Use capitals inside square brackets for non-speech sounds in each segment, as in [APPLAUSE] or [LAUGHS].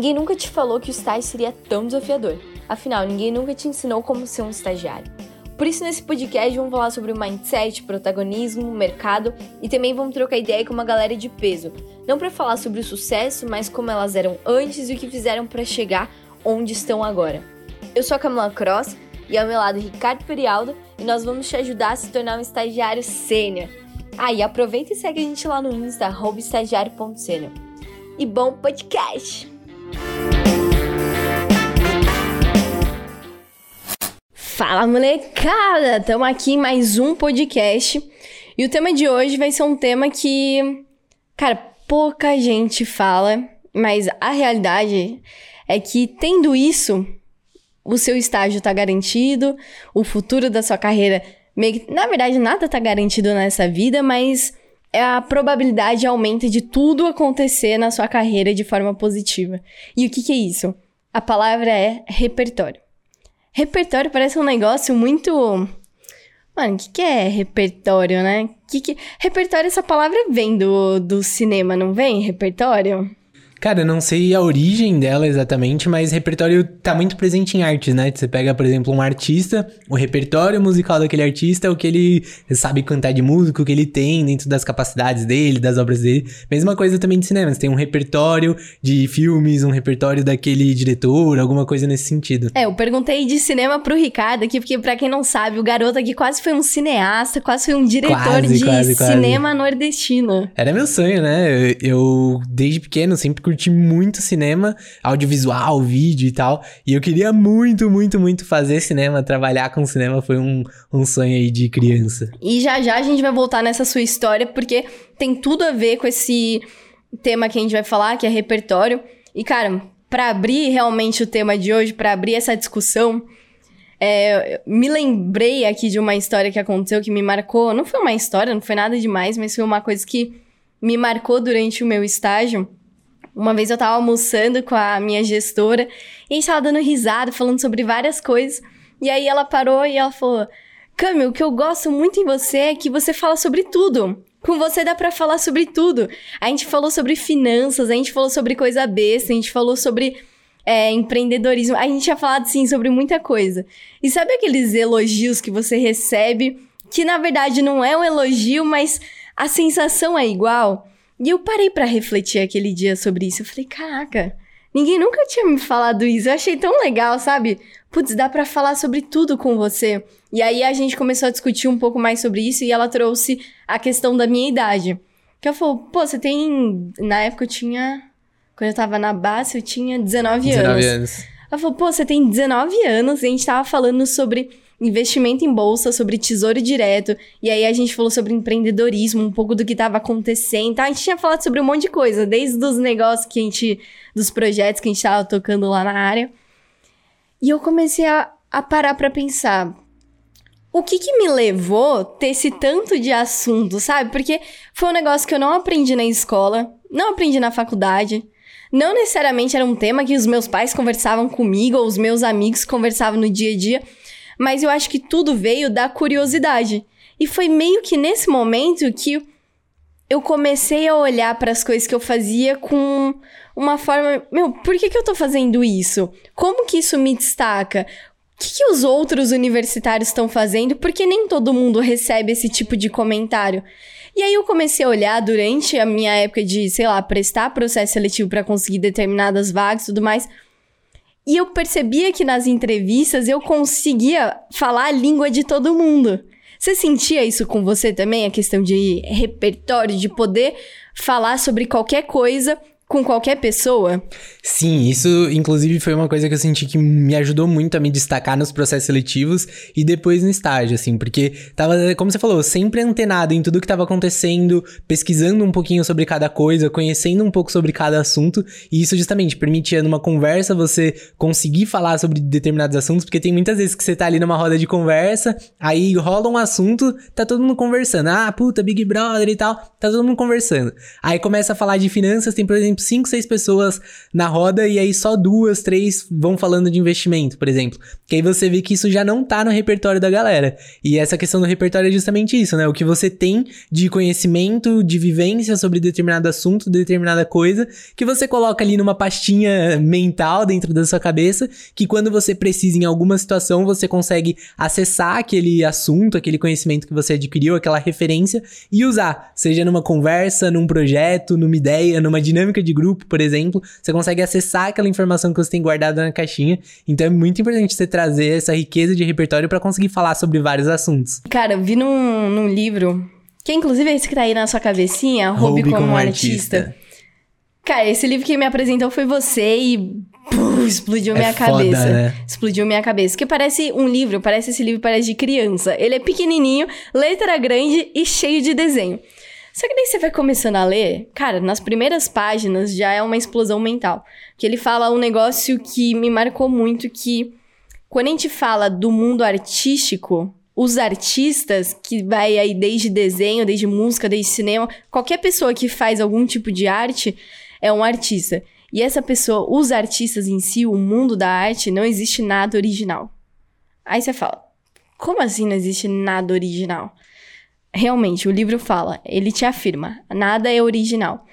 Ninguém nunca te falou que o estágio seria tão desafiador. Afinal, ninguém nunca te ensinou como ser um estagiário. Por isso, nesse podcast, vamos falar sobre mindset, protagonismo, mercado e também vamos trocar ideia com uma galera de peso. Não para falar sobre o sucesso, mas como elas eram antes e o que fizeram para chegar onde estão agora. Eu sou a Camila Cross e ao meu lado Ricardo Perialdo e nós vamos te ajudar a se tornar um estagiário sênior. Ah, e aproveita e segue a gente lá no Insta, estagiário.sênior. E bom podcast! Fala molecada! Estamos aqui em mais um podcast. E o tema de hoje vai ser um tema que, cara, pouca gente fala, mas a realidade é que tendo isso, o seu estágio está garantido, o futuro da sua carreira, meio que, na verdade, nada está garantido nessa vida, mas a probabilidade aumenta de tudo acontecer na sua carreira de forma positiva. E o que, que é isso? A palavra é repertório. Repertório parece um negócio muito. Mano, o que, que é repertório, né? Que que... Repertório, essa palavra vem do, do cinema, não vem? Repertório? Cara, eu não sei a origem dela exatamente, mas repertório tá muito presente em artes, né? Você pega, por exemplo, um artista, o repertório musical daquele artista, o que ele sabe cantar de música, o que ele tem dentro das capacidades dele, das obras dele. Mesma coisa também de cinema, você tem um repertório de filmes, um repertório daquele diretor, alguma coisa nesse sentido. É, eu perguntei de cinema pro Ricardo aqui, porque para quem não sabe, o garoto aqui quase foi um cineasta, quase foi um diretor quase, de quase, cinema quase. nordestino. Era meu sonho, né? Eu, eu desde pequeno sempre curti muito cinema, audiovisual, vídeo e tal. E eu queria muito, muito, muito fazer cinema, trabalhar com cinema foi um, um sonho aí de criança. E já já a gente vai voltar nessa sua história, porque tem tudo a ver com esse tema que a gente vai falar, que é repertório. E, cara, para abrir realmente o tema de hoje, para abrir essa discussão, é, me lembrei aqui de uma história que aconteceu que me marcou. Não foi uma história, não foi nada demais, mas foi uma coisa que me marcou durante o meu estágio. Uma vez eu tava almoçando com a minha gestora e a gente tava dando risada, falando sobre várias coisas. E aí ela parou e ela falou: Cami, o que eu gosto muito em você é que você fala sobre tudo. Com você dá para falar sobre tudo. A gente falou sobre finanças, a gente falou sobre coisa besta, a gente falou sobre é, empreendedorismo. A gente tinha falado, sim, sobre muita coisa. E sabe aqueles elogios que você recebe, que na verdade não é um elogio, mas a sensação é igual? E eu parei para refletir aquele dia sobre isso. Eu falei, caraca, ninguém nunca tinha me falado isso. Eu achei tão legal, sabe? Putz, dá para falar sobre tudo com você. E aí a gente começou a discutir um pouco mais sobre isso e ela trouxe a questão da minha idade. Que ela falou, pô, você tem. Na época eu tinha. Quando eu tava na base, eu tinha 19, 19 anos. anos. Ela falou, pô, você tem 19 anos e a gente tava falando sobre investimento em bolsa, sobre tesouro direto. E aí a gente falou sobre empreendedorismo, um pouco do que estava acontecendo. A gente tinha falado sobre um monte de coisa, desde os negócios que a gente. dos projetos que a gente estava tocando lá na área. E eu comecei a, a parar para pensar. O que que me levou ter esse tanto de assunto, sabe? Porque foi um negócio que eu não aprendi na escola, não aprendi na faculdade. Não necessariamente era um tema que os meus pais conversavam comigo ou os meus amigos conversavam no dia a dia mas eu acho que tudo veio da curiosidade. E foi meio que nesse momento que eu comecei a olhar para as coisas que eu fazia com uma forma, meu, por que, que eu tô fazendo isso? Como que isso me destaca? O que, que os outros universitários estão fazendo? Porque nem todo mundo recebe esse tipo de comentário. E aí eu comecei a olhar durante a minha época de, sei lá, prestar processo seletivo para conseguir determinadas vagas e tudo mais. E eu percebia que nas entrevistas eu conseguia falar a língua de todo mundo. Você sentia isso com você também? A questão de repertório, de poder falar sobre qualquer coisa com qualquer pessoa? Sim, isso inclusive foi uma coisa que eu senti que me ajudou muito a me destacar nos processos seletivos e depois no estágio, assim, porque tava, como você falou, sempre antenado em tudo que estava acontecendo, pesquisando um pouquinho sobre cada coisa, conhecendo um pouco sobre cada assunto, e isso justamente permitia numa conversa você conseguir falar sobre determinados assuntos, porque tem muitas vezes que você tá ali numa roda de conversa, aí rola um assunto, tá todo mundo conversando. Ah, puta, Big Brother e tal, tá todo mundo conversando. Aí começa a falar de finanças, tem, por exemplo, exemplo, cinco, seis pessoas na roda e aí só duas, três vão falando de investimento, por exemplo. Que aí você vê que isso já não tá no repertório da galera. E essa questão do repertório é justamente isso, né? O que você tem de conhecimento, de vivência sobre determinado assunto, determinada coisa, que você coloca ali numa pastinha mental dentro da sua cabeça, que quando você precisa em alguma situação, você consegue acessar aquele assunto, aquele conhecimento que você adquiriu, aquela referência e usar, seja numa conversa, num projeto, numa ideia, numa dinâmica de grupo, por exemplo, você consegue acessar aquela informação que você tem guardada na caixinha. Então é muito importante você trazer essa riqueza de repertório para conseguir falar sobre vários assuntos. Cara, eu vi num, num livro, que inclusive é esse que tá aí na sua cabecinha, Hobby, como, como artista. artista. Cara, esse livro que me apresentou foi você e Pum, explodiu é minha foda, cabeça. Né? Explodiu minha cabeça. Que parece um livro, parece esse livro, parece de criança. Ele é pequenininho, letra grande e cheio de desenho. Só que daí você vai começando a ler, cara, nas primeiras páginas já é uma explosão mental. Que ele fala um negócio que me marcou muito, que quando a gente fala do mundo artístico, os artistas, que vai aí desde desenho, desde música, desde cinema, qualquer pessoa que faz algum tipo de arte é um artista. E essa pessoa, os artistas em si, o mundo da arte, não existe nada original. Aí você fala, como assim não existe nada original? Realmente, o livro fala, ele te afirma, nada é original.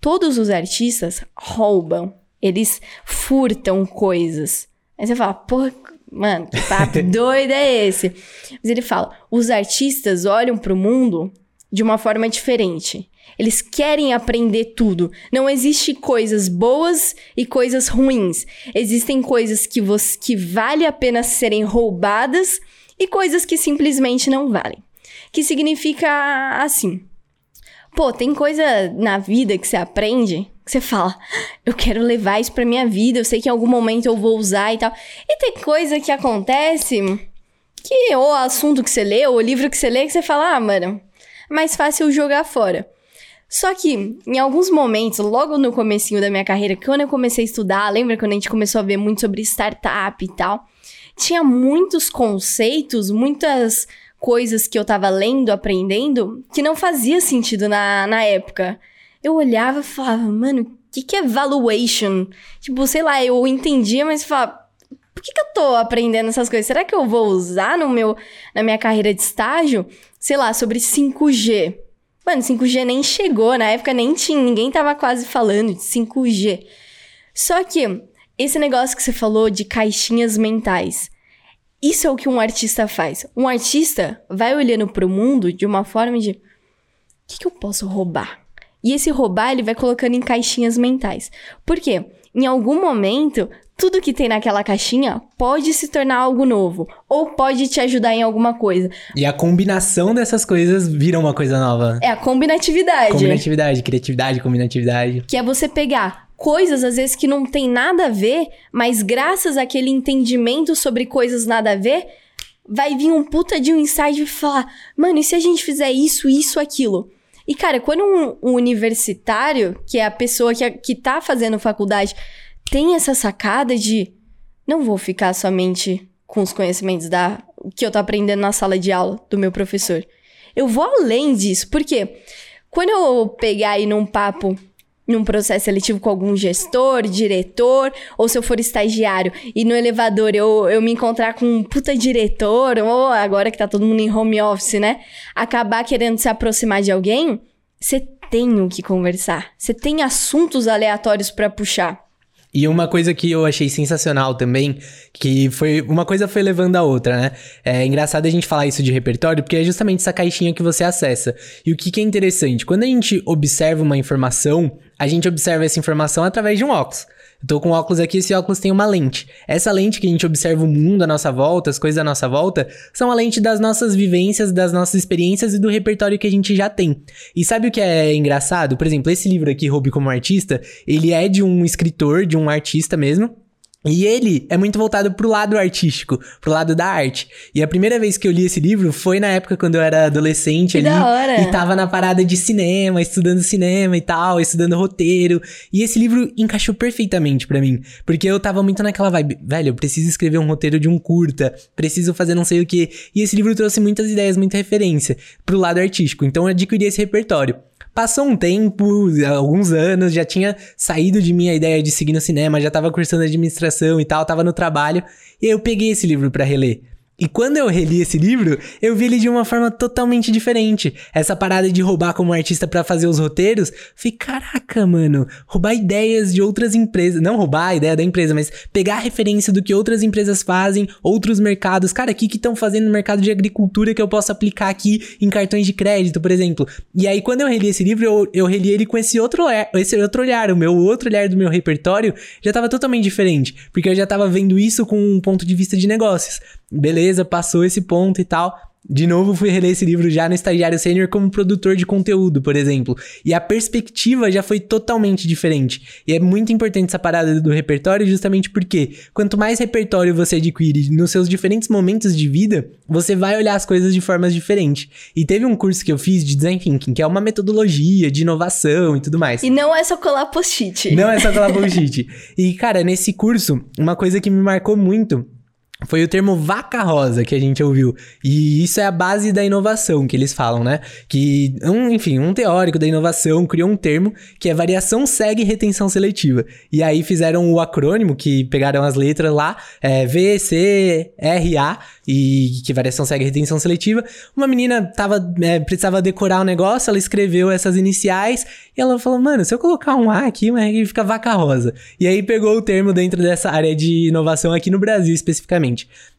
Todos os artistas roubam, eles furtam coisas. Aí você fala, porra, mano, que papo [LAUGHS] doido é esse? Mas ele fala, os artistas olham para o mundo de uma forma diferente. Eles querem aprender tudo. Não existe coisas boas e coisas ruins. Existem coisas que, que vale a pena serem roubadas e coisas que simplesmente não valem. Que significa assim. Pô, tem coisa na vida que você aprende que você fala, eu quero levar isso pra minha vida, eu sei que em algum momento eu vou usar e tal. E tem coisa que acontece que, ou assunto que você lê, ou o livro que você lê, que você fala, ah, mano, é mais fácil jogar fora. Só que, em alguns momentos, logo no comecinho da minha carreira, quando eu comecei a estudar, lembra quando a gente começou a ver muito sobre startup e tal? Tinha muitos conceitos, muitas coisas que eu tava lendo, aprendendo, que não fazia sentido na, na época. Eu olhava e falava, mano, o que, que é valuation? Tipo, sei lá, eu entendia, mas falava, por que, que eu tô aprendendo essas coisas? Será que eu vou usar no meu, na minha carreira de estágio? Sei lá, sobre 5G. Mano, 5G nem chegou, na época nem tinha, ninguém tava quase falando de 5G. Só que esse negócio que você falou de caixinhas mentais, isso é o que um artista faz. Um artista vai olhando pro mundo de uma forma de o que, que eu posso roubar? E esse roubar ele vai colocando em caixinhas mentais. Por quê? Em algum momento, tudo que tem naquela caixinha pode se tornar algo novo ou pode te ajudar em alguma coisa. E a combinação dessas coisas vira uma coisa nova. É a combinatividade. Combinatividade, criatividade, combinatividade. Que é você pegar coisas às vezes que não tem nada a ver, mas graças àquele entendimento sobre coisas nada a ver, vai vir um puta de um insight e falar: "Mano, e se a gente fizer isso, isso, aquilo?" E cara, quando um, um universitário, que é a pessoa que, que tá fazendo faculdade, tem essa sacada de não vou ficar somente com os conhecimentos da que eu tô aprendendo na sala de aula do meu professor. Eu vou além disso, porque quando eu pegar aí num papo num processo seletivo com algum gestor, diretor, ou se eu for estagiário e no elevador eu, eu me encontrar com um puta diretor, ou agora que tá todo mundo em home office, né? Acabar querendo se aproximar de alguém, você tem o que conversar. Você tem assuntos aleatórios para puxar. E uma coisa que eu achei sensacional também, que foi. Uma coisa foi levando a outra, né? É engraçado a gente falar isso de repertório, porque é justamente essa caixinha que você acessa. E o que, que é interessante? Quando a gente observa uma informação, a gente observa essa informação através de um óculos. Eu tô com óculos aqui, esse óculos tem uma lente. Essa lente que a gente observa o mundo à nossa volta, as coisas à nossa volta, são a lente das nossas vivências, das nossas experiências e do repertório que a gente já tem. E sabe o que é engraçado? Por exemplo, esse livro aqui, Hobby como Artista, ele é de um escritor, de um artista mesmo, e ele é muito voltado pro lado artístico, pro lado da arte. E a primeira vez que eu li esse livro foi na época quando eu era adolescente que ali. Da hora. E tava na parada de cinema, estudando cinema e tal, estudando roteiro. E esse livro encaixou perfeitamente para mim. Porque eu tava muito naquela vibe, velho, eu preciso escrever um roteiro de um curta, preciso fazer não sei o que. E esse livro trouxe muitas ideias, muita referência pro lado artístico. Então eu adquiri esse repertório. Passou um tempo, alguns anos, já tinha saído de mim a ideia de seguir no cinema, já tava cursando administração e tal, tava no trabalho, e aí eu peguei esse livro para reler. E quando eu reli esse livro, eu vi ele de uma forma totalmente diferente. Essa parada de roubar como artista para fazer os roteiros, falei, caraca, mano, roubar ideias de outras empresas, não roubar a ideia da empresa, mas pegar a referência do que outras empresas fazem, outros mercados. Cara, o que estão fazendo no mercado de agricultura que eu posso aplicar aqui em cartões de crédito, por exemplo? E aí, quando eu reli esse livro, eu, eu reli ele com esse outro olhar, esse outro olhar, o meu outro olhar do meu repertório já tava totalmente diferente, porque eu já tava vendo isso com um ponto de vista de negócios. Beleza, passou esse ponto e tal. De novo, fui reler esse livro já no estagiário sênior como produtor de conteúdo, por exemplo. E a perspectiva já foi totalmente diferente. E é muito importante essa parada do repertório, justamente porque quanto mais repertório você adquire nos seus diferentes momentos de vida, você vai olhar as coisas de formas diferentes. E teve um curso que eu fiz de design thinking, que é uma metodologia de inovação e tudo mais. E não é só colar post-it. Não é só colar post-it. [LAUGHS] e, cara, nesse curso, uma coisa que me marcou muito foi o termo vaca rosa que a gente ouviu. E isso é a base da inovação que eles falam, né? Que, um, enfim, um teórico da inovação criou um termo que é variação segue retenção seletiva. E aí fizeram o acrônimo, que pegaram as letras lá, é VCRA, e que variação segue retenção seletiva. Uma menina tava, é, precisava decorar o um negócio, ela escreveu essas iniciais e ela falou: Mano, se eu colocar um A aqui, mas fica vaca rosa. E aí pegou o termo dentro dessa área de inovação aqui no Brasil especificamente.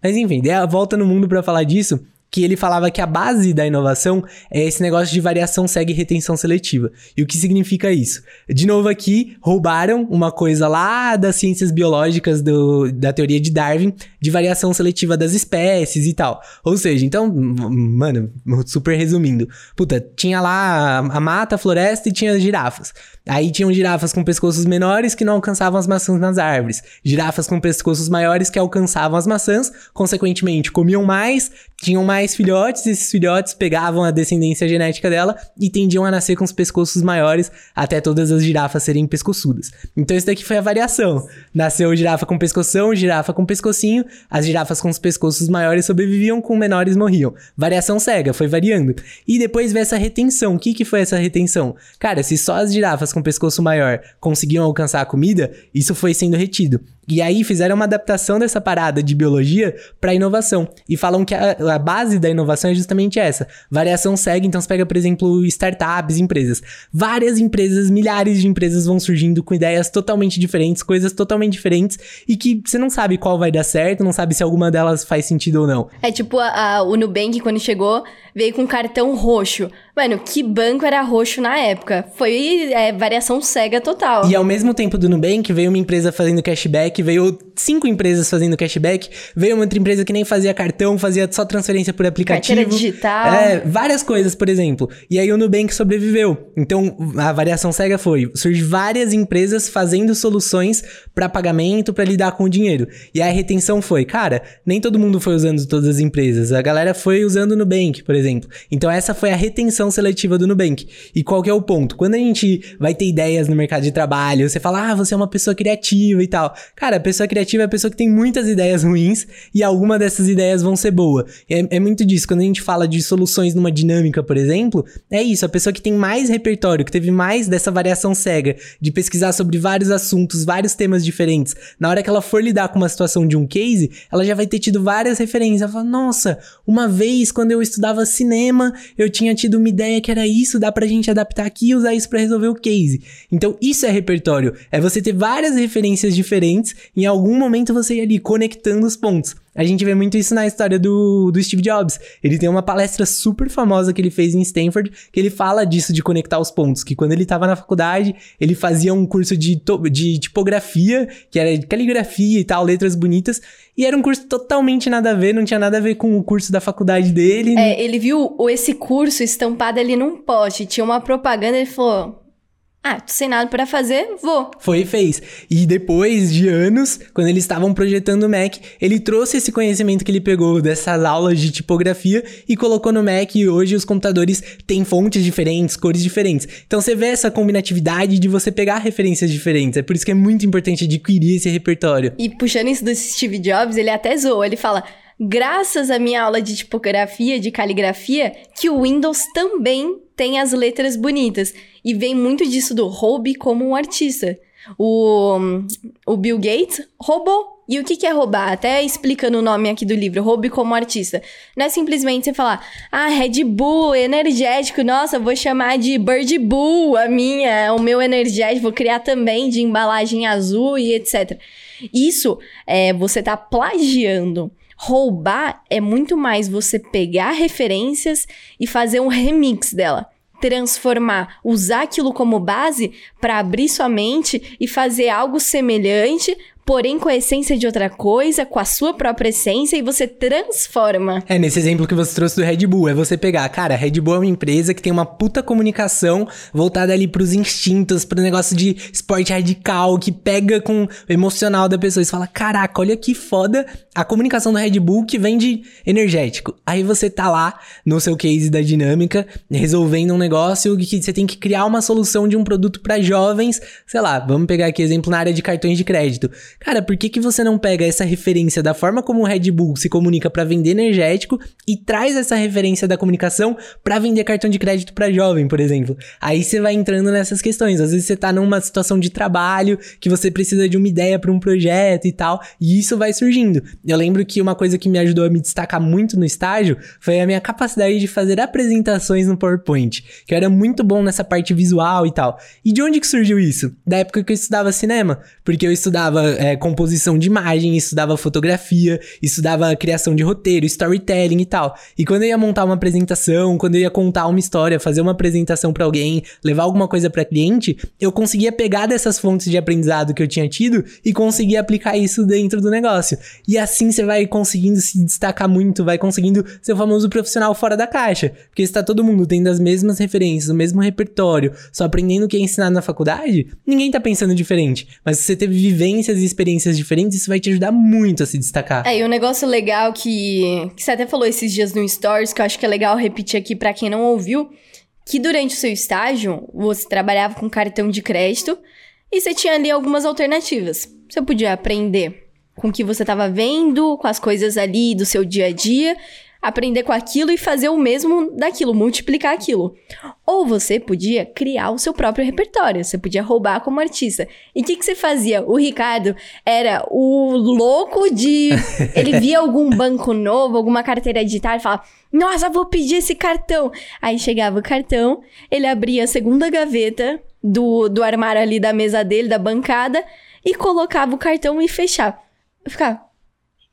Mas enfim, dei a volta no mundo para falar disso que ele falava que a base da inovação é esse negócio de variação segue retenção seletiva. E o que significa isso? De novo aqui, roubaram uma coisa lá das ciências biológicas do, da teoria de Darwin, de variação seletiva das espécies e tal. Ou seja, então, mano, super resumindo. Puta, tinha lá a mata, a floresta e tinha as girafas. Aí tinham girafas com pescoços menores que não alcançavam as maçãs nas árvores. Girafas com pescoços maiores que alcançavam as maçãs, consequentemente comiam mais, tinham mais filhotes, e esses filhotes pegavam a descendência genética dela e tendiam a nascer com os pescoços maiores até todas as girafas serem pescoçudas. Então isso daqui foi a variação. Nasceu girafa com pescoção, girafa com pescocinho, as girafas com os pescoços maiores sobreviviam, com menores morriam. Variação cega, foi variando. E depois veio essa retenção. O que, que foi essa retenção? Cara, se só as girafas com pescoço maior conseguiam alcançar a comida, isso foi sendo retido. E aí fizeram uma adaptação dessa parada de biologia para inovação. E falam que a, a, base da inovação é justamente essa. Variação segue, então você pega, por exemplo, startups, empresas. Várias empresas, milhares de empresas vão surgindo com ideias totalmente diferentes, coisas totalmente diferentes, e que você não sabe qual vai dar certo, não sabe se alguma delas faz sentido ou não. É tipo a, a, o Nubank, quando chegou, veio com cartão roxo. Mano, que banco era roxo na época? Foi é, variação cega total. E ao mesmo tempo do Nubank, veio uma empresa fazendo cashback, veio cinco empresas fazendo cashback, veio uma outra empresa que nem fazia cartão, fazia só transferência por aplicativo. Carteira digital. É, várias coisas, por exemplo. E aí o Nubank sobreviveu. Então, a variação cega foi, surge várias empresas fazendo soluções para pagamento, para lidar com o dinheiro. E a retenção foi, cara, nem todo mundo foi usando todas as empresas. A galera foi usando o Nubank, por exemplo. Então, essa foi a retenção seletiva do Nubank. E qual que é o ponto? Quando a gente vai ter ideias no mercado de trabalho, você fala, ah, você é uma pessoa criativa e tal. Cara, a pessoa criativa é a pessoa que tem muitas ideias ruins e alguma dessas ideias vão ser boa. É, é muito disso. Quando a gente fala de soluções numa dinâmica, por exemplo, é isso. A pessoa que tem mais repertório, que teve mais dessa variação cega, de pesquisar sobre vários assuntos, vários temas diferentes, na hora que ela for lidar com uma situação de um case, ela já vai ter tido várias referências. Ela fala, nossa, uma vez quando eu estudava cinema, eu tinha tido uma ideia que era isso, dá pra gente adaptar aqui e usar isso para resolver o case. Então, isso é repertório. É você ter várias referências diferentes, em algum momento você ir ali conectando os pontos. A gente vê muito isso na história do, do Steve Jobs. Ele tem uma palestra super famosa que ele fez em Stanford, que ele fala disso de conectar os pontos. Que quando ele estava na faculdade, ele fazia um curso de, de tipografia, que era caligrafia e tal, letras bonitas. E era um curso totalmente nada a ver, não tinha nada a ver com o curso da faculdade dele. É, ele viu esse curso estampado ali num poste, tinha uma propaganda, ele falou: ah, tô sem nada para fazer, vou. Foi e fez. E depois de anos, quando eles estavam projetando o Mac, ele trouxe esse conhecimento que ele pegou dessas aulas de tipografia e colocou no Mac e hoje os computadores têm fontes diferentes, cores diferentes. Então você vê essa combinatividade de você pegar referências diferentes. É por isso que é muito importante adquirir esse repertório. E puxando isso do Steve Jobs, ele até zoou, ele fala: graças à minha aula de tipografia, de caligrafia, que o Windows também tem as letras bonitas. E vem muito disso do roube como um artista. O, o Bill Gates roubou e o que, que é roubar? Até explicando o nome aqui do livro, Roube como artista. Não é simplesmente você falar, ah, Red Bull, energético, nossa, vou chamar de Bird Bull, a minha, o meu energético, vou criar também de embalagem azul e etc. Isso é você tá plagiando. Roubar é muito mais você pegar referências e fazer um remix dela. Transformar, usar aquilo como base para abrir sua mente e fazer algo semelhante, porém com a essência de outra coisa, com a sua própria essência, e você transforma. É, nesse exemplo que você trouxe do Red Bull, é você pegar, cara, a Red Bull é uma empresa que tem uma puta comunicação voltada ali pros instintos, pro negócio de esporte radical, que pega com o emocional da pessoa e fala, caraca, olha que foda a comunicação do Red Bull que vende energético. Aí você tá lá no seu case da dinâmica, resolvendo um negócio que você tem que criar uma solução de um produto para jovens, sei lá, vamos pegar aqui exemplo na área de cartões de crédito. Cara, por que, que você não pega essa referência da forma como o Red Bull se comunica para vender energético e traz essa referência da comunicação para vender cartão de crédito para jovem, por exemplo? Aí você vai entrando nessas questões. Às vezes você tá numa situação de trabalho que você precisa de uma ideia para um projeto e tal, e isso vai surgindo. Eu lembro que uma coisa que me ajudou a me destacar muito no estágio foi a minha capacidade de fazer apresentações no PowerPoint, que eu era muito bom nessa parte visual e tal. E de onde que surgiu isso? Da época que eu estudava cinema, porque eu estudava é, composição de imagem, estudava fotografia, estudava criação de roteiro, storytelling e tal. E quando eu ia montar uma apresentação, quando eu ia contar uma história, fazer uma apresentação para alguém, levar alguma coisa para cliente, eu conseguia pegar dessas fontes de aprendizado que eu tinha tido e conseguir aplicar isso dentro do negócio. E assim você vai conseguindo se destacar muito, vai conseguindo ser o famoso profissional fora da caixa, porque está todo mundo tendo as mesmas referências, o mesmo repertório, só aprendendo o que é ensinado na faculdade, ninguém tá pensando diferente. Mas se você teve vivências e experiências diferentes, isso vai te ajudar muito a se destacar. É, e um negócio legal que, que você até falou esses dias no Stories, que eu acho que é legal repetir aqui para quem não ouviu, que durante o seu estágio, você trabalhava com cartão de crédito e você tinha ali algumas alternativas. Você podia aprender com o que você estava vendo, com as coisas ali do seu dia a dia, aprender com aquilo e fazer o mesmo daquilo, multiplicar aquilo. Ou você podia criar o seu próprio repertório, você podia roubar como artista. E o que, que você fazia? O Ricardo era o louco de. [LAUGHS] Ele via algum banco novo, alguma carteira digital e falava: Nossa, vou pedir esse cartão. Aí chegava o cartão, ele abria a segunda gaveta do, do armário ali da mesa dele, da bancada, e colocava o cartão e fechava. Ficava,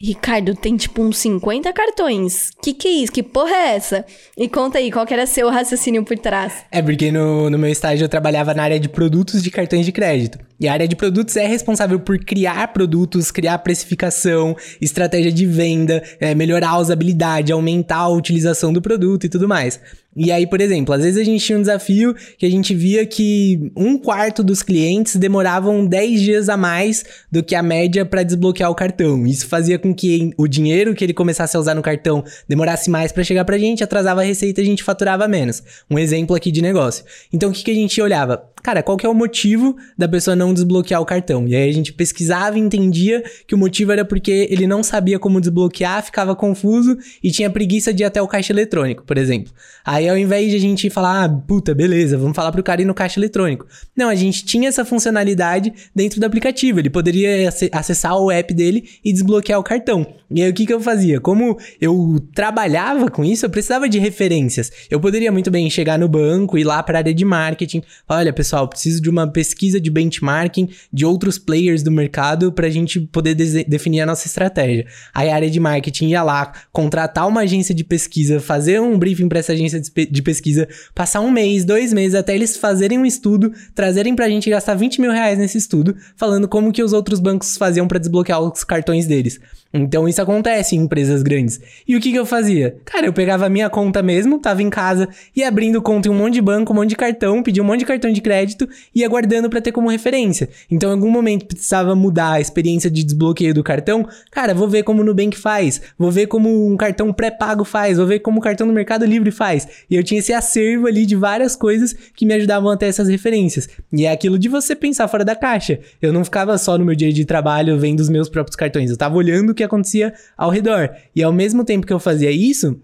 Ricardo, tem tipo uns 50 cartões. Que que é isso? Que porra é essa? E conta aí, qual que era seu raciocínio por trás? É porque no, no meu estágio eu trabalhava na área de produtos de cartões de crédito. E a área de produtos é responsável por criar produtos, criar precificação, estratégia de venda, é, melhorar a usabilidade, aumentar a utilização do produto e tudo mais. E aí, por exemplo, às vezes a gente tinha um desafio que a gente via que um quarto dos clientes demoravam 10 dias a mais do que a média para desbloquear o cartão. Isso fazia com que o dinheiro que ele começasse a usar no cartão demorasse mais para chegar pra gente, atrasava a receita e a gente faturava menos. Um exemplo aqui de negócio. Então, o que, que a gente olhava? Cara, qual que é o motivo da pessoa não desbloquear o cartão? E aí a gente pesquisava e entendia que o motivo era porque ele não sabia como desbloquear, ficava confuso e tinha preguiça de ir até o caixa eletrônico, por exemplo. Aí ao invés de a gente falar, ah, puta, beleza, vamos falar pro cara ir no caixa eletrônico. Não, a gente tinha essa funcionalidade dentro do aplicativo. Ele poderia acessar o app dele e desbloquear o cartão. E aí o que, que eu fazia? Como eu trabalhava com isso, eu precisava de referências. Eu poderia muito bem chegar no banco, ir lá para a área de marketing. Olha, pessoal, preciso de uma pesquisa de benchmarking de outros players do mercado para a gente poder definir a nossa estratégia. Aí a área de marketing ia lá, contratar uma agência de pesquisa, fazer um briefing para essa agência de pesquisa, passar um mês, dois meses, até eles fazerem um estudo, trazerem para a gente gastar 20 mil reais nesse estudo, falando como que os outros bancos faziam para desbloquear os cartões deles. Então isso acontece em empresas grandes. E o que, que eu fazia? Cara, eu pegava a minha conta mesmo, tava em casa, e abrindo conta em um monte de banco, um monte de cartão, pedia um monte de cartão de crédito crédito e ia guardando para ter como referência. Então, em algum momento precisava mudar a experiência de desbloqueio do cartão. Cara, vou ver como o Nubank faz, vou ver como um cartão pré-pago faz, vou ver como o cartão no Mercado Livre faz. E eu tinha esse acervo ali de várias coisas que me ajudavam a ter essas referências. E é aquilo de você pensar fora da caixa. Eu não ficava só no meu dia de trabalho vendo os meus próprios cartões, eu tava olhando o que acontecia ao redor. E ao mesmo tempo que eu fazia isso,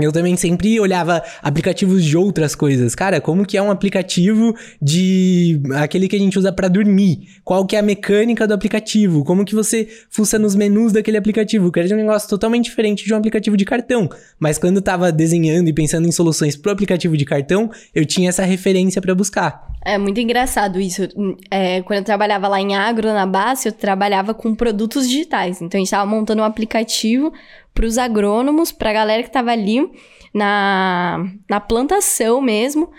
eu também sempre olhava aplicativos de outras coisas. Cara, como que é um aplicativo de aquele que a gente usa para dormir? Qual que é a mecânica do aplicativo? Como que você fuça nos menus daquele aplicativo? Que era um negócio totalmente diferente de um aplicativo de cartão. Mas quando eu tava desenhando e pensando em soluções pro aplicativo de cartão, eu tinha essa referência para buscar. É muito engraçado isso. É, quando eu trabalhava lá em agro, na base, eu trabalhava com produtos digitais. Então a gente estava montando um aplicativo para os agrônomos, para a galera que estava ali na, na plantação mesmo.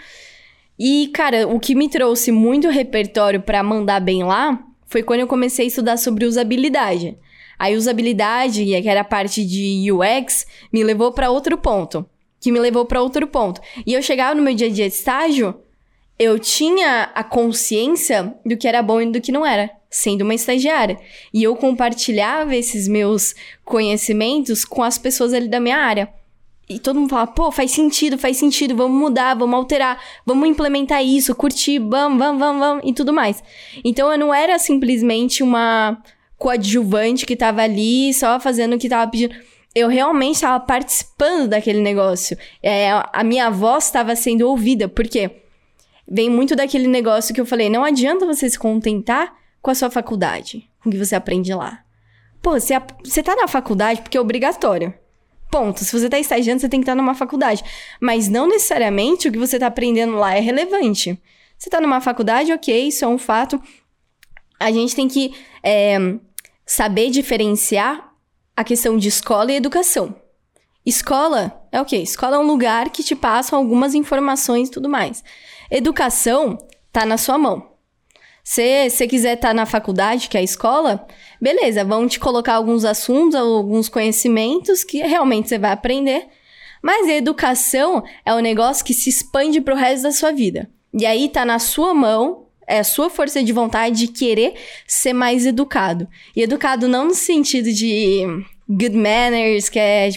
E, cara, o que me trouxe muito repertório para mandar bem lá foi quando eu comecei a estudar sobre usabilidade. A usabilidade, que era a parte de UX, me levou para outro ponto. Que me levou para outro ponto. E eu chegava no meu dia a dia de estágio, eu tinha a consciência do que era bom e do que não era sendo uma estagiária. E eu compartilhava esses meus conhecimentos com as pessoas ali da minha área. E todo mundo fala, pô, faz sentido, faz sentido, vamos mudar, vamos alterar, vamos implementar isso, curtir, vamos, vamos, vamos, vamos, e tudo mais. Então eu não era simplesmente uma coadjuvante que tava ali só fazendo o que tava pedindo. Eu realmente estava participando daquele negócio. É, a minha voz estava sendo ouvida, porque vem muito daquele negócio que eu falei: não adianta você se contentar com a sua faculdade, com o que você aprende lá. Pô, você, você tá na faculdade porque é obrigatório. Ponto. Se você tá estagiando, você tem que estar tá numa faculdade. Mas não necessariamente o que você tá aprendendo lá é relevante. Você tá numa faculdade, ok, isso é um fato. A gente tem que é, saber diferenciar a questão de escola e educação. Escola é o quê? Escola é um lugar que te passa algumas informações e tudo mais. Educação tá na sua mão. Se você quiser estar tá na faculdade, que é a escola, beleza, vão te colocar alguns assuntos, alguns conhecimentos que realmente você vai aprender. Mas a educação é um negócio que se expande para o resto da sua vida. E aí tá na sua mão, é a sua força de vontade de querer ser mais educado. E educado não no sentido de good manners, que é,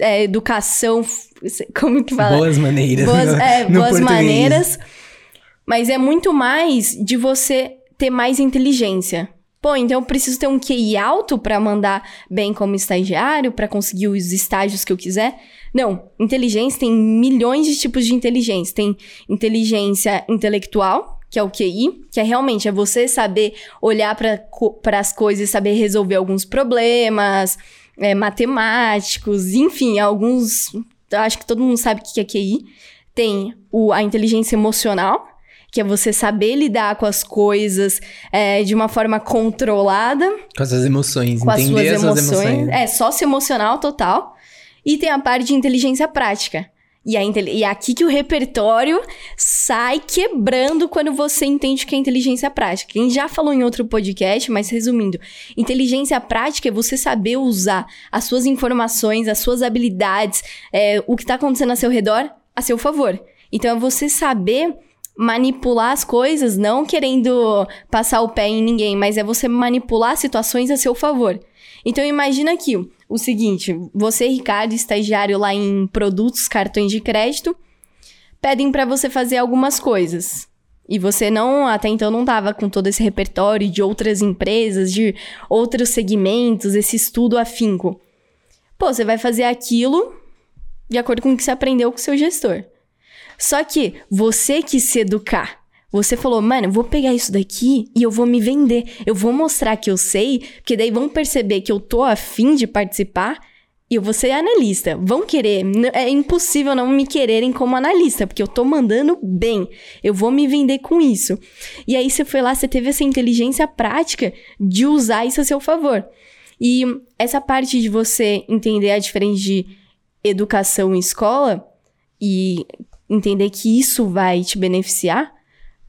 é educação, como que fala? Boas maneiras. Boas, é, [LAUGHS] boas maneiras mas é muito mais de você ter mais inteligência. Pô, então eu preciso ter um QI alto para mandar bem como estagiário, para conseguir os estágios que eu quiser? Não, inteligência tem milhões de tipos de inteligência. Tem inteligência intelectual, que é o QI, que é realmente é você saber olhar para as coisas, saber resolver alguns problemas, é, matemáticos, enfim, alguns. Acho que todo mundo sabe o que é QI. Tem o, a inteligência emocional, que é você saber lidar com as coisas é, de uma forma controlada. Com as suas emoções, com entender as suas emoções. emoções. É, sócio-emocional total. E tem a parte de inteligência prática. E, a, e é aqui que o repertório sai quebrando quando você entende que é inteligência prática. Quem já falou em outro podcast, mas resumindo, inteligência prática é você saber usar as suas informações, as suas habilidades, é, o que está acontecendo a seu redor a seu favor. Então é você saber manipular as coisas, não querendo passar o pé em ninguém, mas é você manipular situações a seu favor. Então imagina aqui o seguinte, você, Ricardo, estagiário lá em produtos, cartões de crédito, pedem para você fazer algumas coisas. E você não, até então não tava com todo esse repertório de outras empresas, de outros segmentos, esse estudo afinco. Pô, você vai fazer aquilo de acordo com o que você aprendeu com o seu gestor. Só que você quis se educar. Você falou, mano, vou pegar isso daqui e eu vou me vender. Eu vou mostrar que eu sei, porque daí vão perceber que eu tô afim de participar e eu vou ser analista. Vão querer. É impossível não me quererem como analista, porque eu tô mandando bem. Eu vou me vender com isso. E aí você foi lá, você teve essa inteligência prática de usar isso a seu favor. E essa parte de você entender a diferença de educação e escola e entender que isso vai te beneficiar,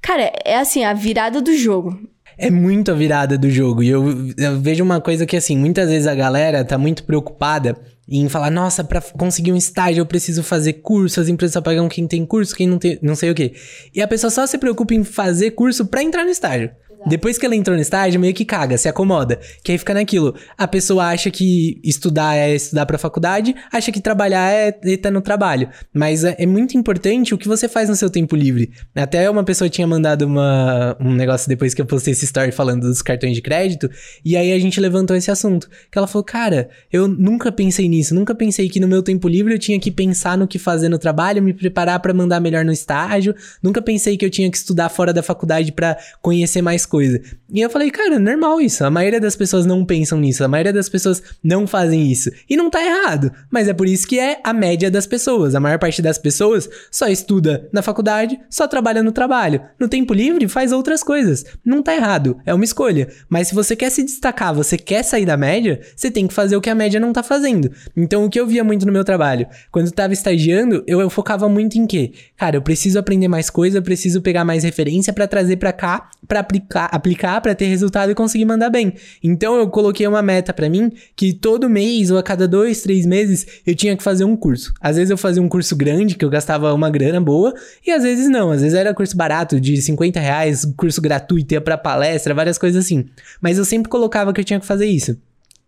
cara, é assim, a virada do jogo. É muito a virada do jogo. E eu, eu vejo uma coisa que, assim, muitas vezes a galera tá muito preocupada em falar, nossa, para conseguir um estágio eu preciso fazer curso, as empresas só pagam quem tem curso, quem não tem, não sei o quê. E a pessoa só se preocupa em fazer curso para entrar no estágio. Depois que ela entrou no estágio, meio que caga, se acomoda. Que aí fica naquilo. A pessoa acha que estudar é estudar pra faculdade, acha que trabalhar é estar no trabalho. Mas é, é muito importante o que você faz no seu tempo livre. Até uma pessoa tinha mandado uma, um negócio depois que eu postei esse story falando dos cartões de crédito, e aí a gente levantou esse assunto. Que ela falou, cara, eu nunca pensei nisso, nunca pensei que no meu tempo livre eu tinha que pensar no que fazer no trabalho, me preparar para mandar melhor no estágio, nunca pensei que eu tinha que estudar fora da faculdade para conhecer mais coisa. E eu falei, cara, normal isso. A maioria das pessoas não pensam nisso. A maioria das pessoas não fazem isso. E não tá errado. Mas é por isso que é a média das pessoas. A maior parte das pessoas só estuda na faculdade, só trabalha no trabalho. No tempo livre, faz outras coisas. Não tá errado. É uma escolha. Mas se você quer se destacar, você quer sair da média, você tem que fazer o que a média não tá fazendo. Então, o que eu via muito no meu trabalho, quando eu tava estagiando, eu, eu focava muito em quê? Cara, eu preciso aprender mais coisa, eu preciso pegar mais referência para trazer para cá, para aplicar, aplicar para ter resultado e conseguir mandar bem. Então eu coloquei uma meta para mim que todo mês ou a cada dois, três meses eu tinha que fazer um curso. Às vezes eu fazia um curso grande que eu gastava uma grana boa e às vezes não. Às vezes era curso barato de 50 reais, curso gratuito, ia pra palestra, várias coisas assim. Mas eu sempre colocava que eu tinha que fazer isso.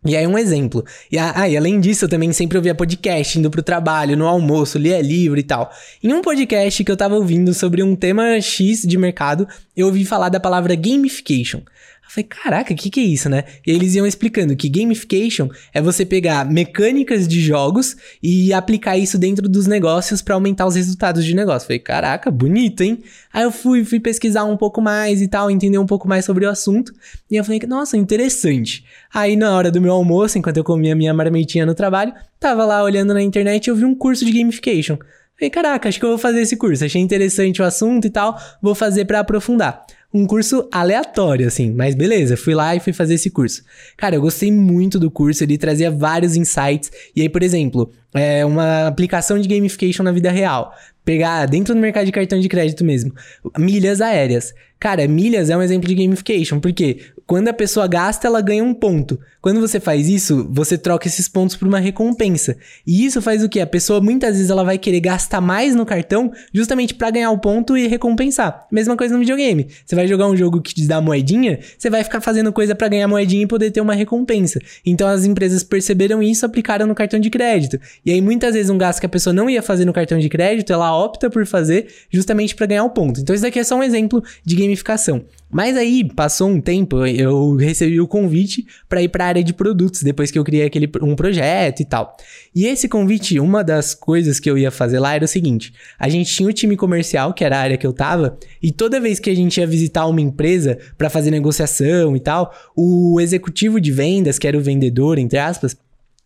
E aí um exemplo. E, ah, além disso, eu também sempre ouvia podcast, indo pro trabalho, no almoço, lia livro e tal. Em um podcast que eu tava ouvindo sobre um tema X de mercado, eu ouvi falar da palavra gamification. Falei, caraca, o que, que é isso, né? E eles iam explicando que gamification é você pegar mecânicas de jogos e aplicar isso dentro dos negócios para aumentar os resultados de negócio. Falei, caraca, bonito, hein? Aí eu fui, fui pesquisar um pouco mais e tal, entender um pouco mais sobre o assunto. E eu falei, nossa, interessante. Aí na hora do meu almoço, enquanto eu comia minha marmitinha no trabalho, tava lá olhando na internet e eu vi um curso de gamification. Falei, caraca, acho que eu vou fazer esse curso. Achei interessante o assunto e tal, vou fazer para aprofundar um curso aleatório, assim. Mas beleza, fui lá e fui fazer esse curso. Cara, eu gostei muito do curso, ele trazia vários insights. E aí, por exemplo, é uma aplicação de gamification na vida real. Pegar dentro do mercado de cartão de crédito mesmo, milhas aéreas. Cara, milhas é um exemplo de gamification, porque quando a pessoa gasta, ela ganha um ponto. Quando você faz isso, você troca esses pontos por uma recompensa. E isso faz o que? A pessoa muitas vezes ela vai querer gastar mais no cartão justamente para ganhar o ponto e recompensar. Mesma coisa no videogame. Você vai jogar um jogo que te dá moedinha, você vai ficar fazendo coisa para ganhar moedinha e poder ter uma recompensa. Então as empresas perceberam isso, aplicaram no cartão de crédito. E aí muitas vezes um gasto que a pessoa não ia fazer no cartão de crédito, ela opta por fazer justamente para ganhar o ponto. Então isso daqui é só um exemplo de gamificação. Mas aí, passou um tempo, eu recebi o convite para ir para a área de produtos, depois que eu criei aquele um projeto e tal. E esse convite, uma das coisas que eu ia fazer lá era o seguinte: a gente tinha o time comercial, que era a área que eu tava, e toda vez que a gente ia visitar uma empresa para fazer negociação e tal, o executivo de vendas, que era o vendedor, entre aspas,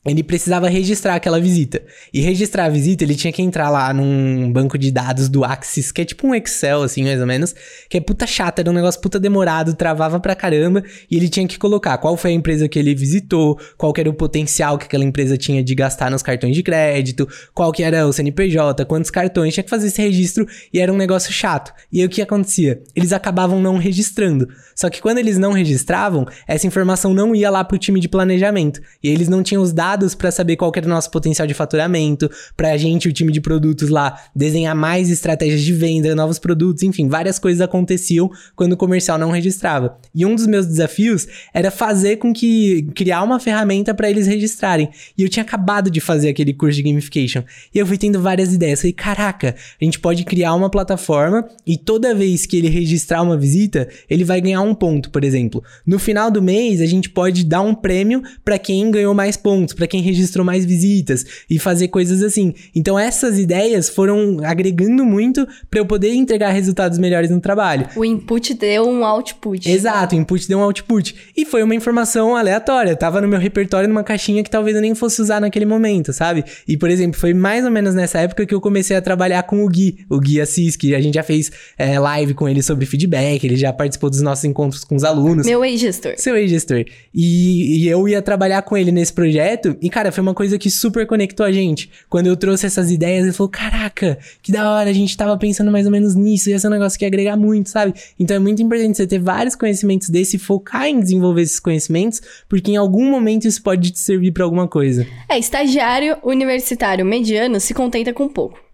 ele precisava registrar aquela visita. E registrar a visita, ele tinha que entrar lá num banco de dados do Axis, que é tipo um Excel, assim, mais ou menos, que é puta chata, era um negócio puta demorado, travava pra caramba, e ele tinha que colocar qual foi a empresa que ele visitou, qual era o potencial que aquela empresa tinha de gastar nos cartões de crédito, qual que era o CNPJ, quantos cartões, tinha que fazer esse registro, e era um negócio chato. E aí o que acontecia? Eles acabavam não registrando. Só que quando eles não registravam, essa informação não ia lá pro time de planejamento, e eles não tinham os dados dados para saber qual era o nosso potencial de faturamento, pra gente, o time de produtos lá, desenhar mais estratégias de venda, novos produtos, enfim, várias coisas aconteciam quando o comercial não registrava. E um dos meus desafios era fazer com que criar uma ferramenta para eles registrarem. E eu tinha acabado de fazer aquele curso de gamification. E eu fui tendo várias ideias. Falei, caraca, a gente pode criar uma plataforma e toda vez que ele registrar uma visita, ele vai ganhar um ponto, por exemplo. No final do mês, a gente pode dar um prêmio para quem ganhou mais pontos, para quem registrou mais visitas e fazer coisas assim. Então essas ideias foram agregando muito para eu poder entregar resultados melhores no trabalho. O input deu um output. Exato, o input deu um output. E foi uma informação aleatória, tava no meu repertório numa caixinha que talvez eu nem fosse usar naquele momento, sabe? E por exemplo, foi mais ou menos nessa época que eu comecei a trabalhar com o Gui, o Gui Assis, que a gente já fez é, live com ele sobre feedback, ele já participou dos nossos encontros com os alunos. Meu ex-gestor. Seu ex-gestor. E, e eu ia trabalhar com ele nesse projeto e cara, foi uma coisa que super conectou a gente. Quando eu trouxe essas ideias, ele falou: caraca, que da hora, a gente tava pensando mais ou menos nisso, ia ser um negócio que ia agregar muito, sabe? Então é muito importante você ter vários conhecimentos desse e focar em desenvolver esses conhecimentos, porque em algum momento isso pode te servir para alguma coisa. É, estagiário universitário mediano se contenta com pouco.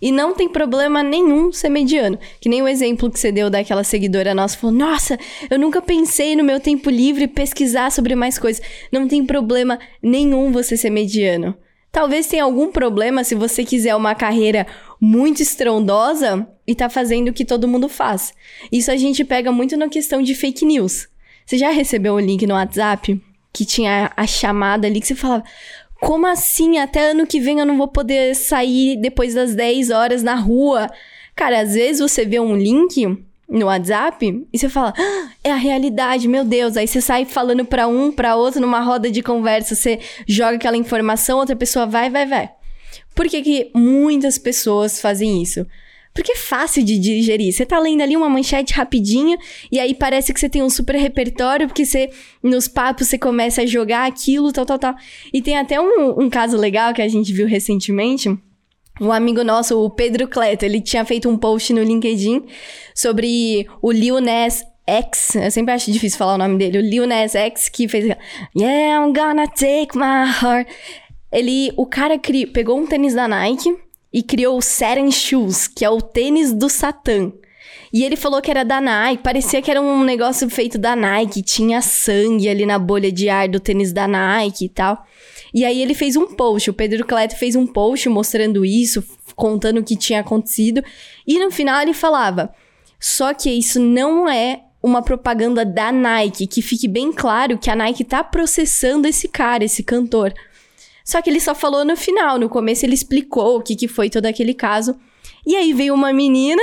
E não tem problema nenhum ser mediano. Que nem o exemplo que você deu daquela seguidora nossa, falou: Nossa, eu nunca pensei no meu tempo livre pesquisar sobre mais coisas. Não tem problema nenhum você ser mediano. Talvez tenha algum problema se você quiser uma carreira muito estrondosa e tá fazendo o que todo mundo faz. Isso a gente pega muito na questão de fake news. Você já recebeu um link no WhatsApp que tinha a chamada ali que você falava: como assim? Até ano que vem eu não vou poder sair depois das 10 horas na rua. Cara, às vezes você vê um link no WhatsApp e você fala, ah, é a realidade, meu Deus. Aí você sai falando para um, para outro numa roda de conversa, você joga aquela informação, outra pessoa vai, vai, vai. Por que, que muitas pessoas fazem isso? Porque é fácil de digerir. Você tá lendo ali uma manchete rapidinho e aí parece que você tem um super repertório, porque você, nos papos, você começa a jogar aquilo, tal, tal, tal. E tem até um, um caso legal que a gente viu recentemente. Um amigo nosso, o Pedro Cleto, ele tinha feito um post no LinkedIn sobre o Lil Nas X, eu sempre acho difícil falar o nome dele, o Lil Nas X, que fez Yeah, I'm gonna take my heart. Ele, o cara pegou um tênis da Nike, e criou o Satin Shoes, que é o tênis do Satã. E ele falou que era da Nike, parecia que era um negócio feito da Nike, tinha sangue ali na bolha de ar do tênis da Nike e tal. E aí ele fez um post, o Pedro Cleto fez um post mostrando isso, contando o que tinha acontecido, e no final ele falava: "Só que isso não é uma propaganda da Nike, que fique bem claro que a Nike tá processando esse cara, esse cantor. Só que ele só falou no final, no começo ele explicou o que, que foi todo aquele caso. E aí veio uma menina,